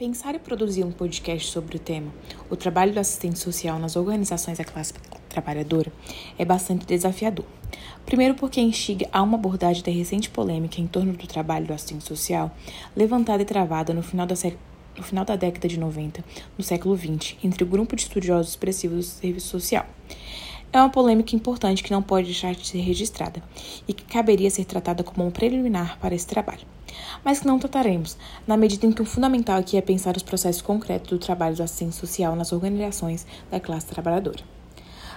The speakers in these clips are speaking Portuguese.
Pensar e produzir um podcast sobre o tema, o trabalho do assistente social nas organizações da classe trabalhadora, é bastante desafiador. Primeiro, porque instiga a uma abordagem da recente polêmica em torno do trabalho do assistente social, levantada e travada no final da, no final da década de 90, no século XX, entre o grupo de estudiosos expressivos do serviço social. É uma polêmica importante que não pode deixar de ser registrada e que caberia ser tratada como um preliminar para esse trabalho mas que não trataremos, na medida em que o fundamental aqui é pensar os processos concretos do trabalho do assistente social nas organizações da classe trabalhadora.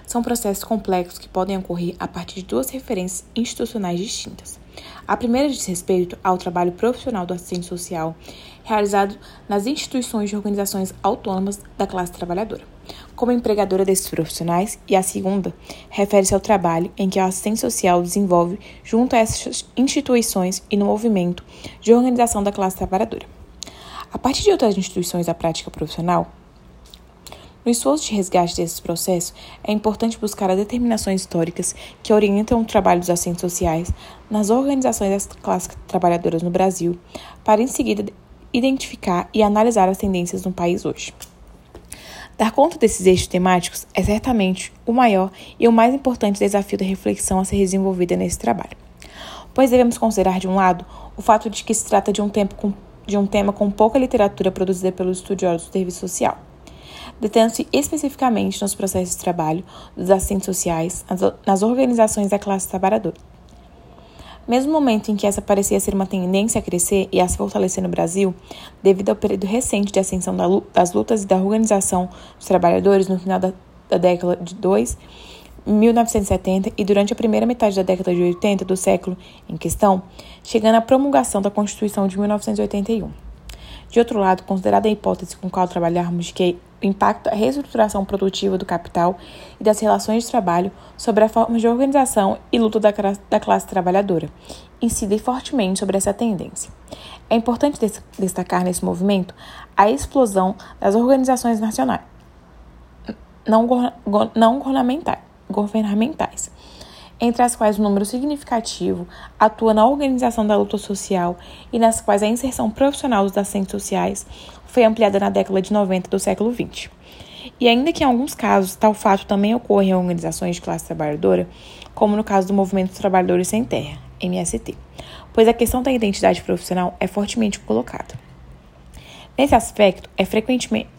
São processos complexos que podem ocorrer a partir de duas referências institucionais distintas. A primeira diz respeito ao trabalho profissional do assistente social realizado nas instituições de organizações autônomas da classe trabalhadora como empregadora desses profissionais, e a segunda refere-se ao trabalho em que a assistente social desenvolve junto a essas instituições e no movimento de organização da classe trabalhadora. A partir de outras instituições da prática profissional, no esforço de resgate desses processos, é importante buscar as determinações históricas que orientam o trabalho dos assistentes sociais nas organizações das classes trabalhadoras no Brasil, para em seguida identificar e analisar as tendências no país hoje. Dar conta desses eixos temáticos é certamente o maior e o mais importante desafio da reflexão a ser desenvolvida nesse trabalho. Pois devemos considerar, de um lado, o fato de que se trata de um, com, de um tema com pouca literatura produzida pelos estudiosos do serviço social, detendo-se especificamente nos processos de trabalho dos assistentes sociais, nas, nas organizações da classe trabalhadora. Mesmo no momento em que essa parecia ser uma tendência a crescer e a se fortalecer no Brasil, devido ao período recente de ascensão das lutas e da organização dos trabalhadores no final da, da década de 2, 1970 e durante a primeira metade da década de 80 do século em questão, chegando à promulgação da Constituição de 1981. De outro lado, considerada a hipótese com qual trabalharmos que o impacto da reestruturação produtiva do capital e das relações de trabalho sobre a forma de organização e luta da, da classe trabalhadora incidem fortemente sobre essa tendência. É importante destacar nesse movimento a explosão das organizações nacionais não, não governamentais, entre as quais um número significativo atua na organização da luta social e nas quais a inserção profissional dos assistentes sociais foi ampliada na década de 90 do século XX. E ainda que em alguns casos tal fato também ocorra em organizações de classe trabalhadora, como no caso do Movimento dos Trabalhadores Sem Terra, MST, pois a questão da identidade profissional é fortemente colocada. Nesse aspecto, é,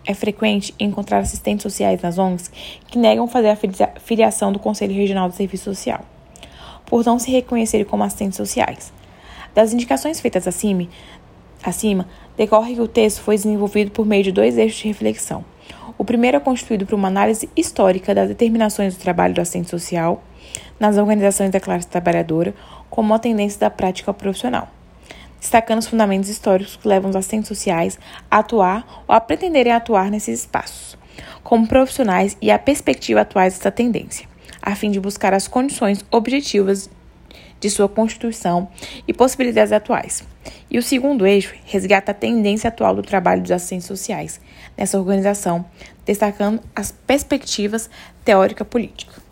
é frequente encontrar assistentes sociais nas ONGs que negam fazer a filiação do Conselho Regional do Serviço Social por não se reconhecerem como assistentes sociais. Das indicações feitas acima, acima, decorre que o texto foi desenvolvido por meio de dois eixos de reflexão. O primeiro é constituído por uma análise histórica das determinações do trabalho do assistente social nas organizações da classe trabalhadora como uma tendência da prática profissional, destacando os fundamentos históricos que levam os assistentes sociais a atuar ou a pretenderem atuar nesses espaços, como profissionais e a perspectiva atuais dessa tendência a fim de buscar as condições objetivas de sua constituição e possibilidades atuais. E o segundo eixo resgata a tendência atual do trabalho dos assistentes sociais nessa organização, destacando as perspectivas teórica-política.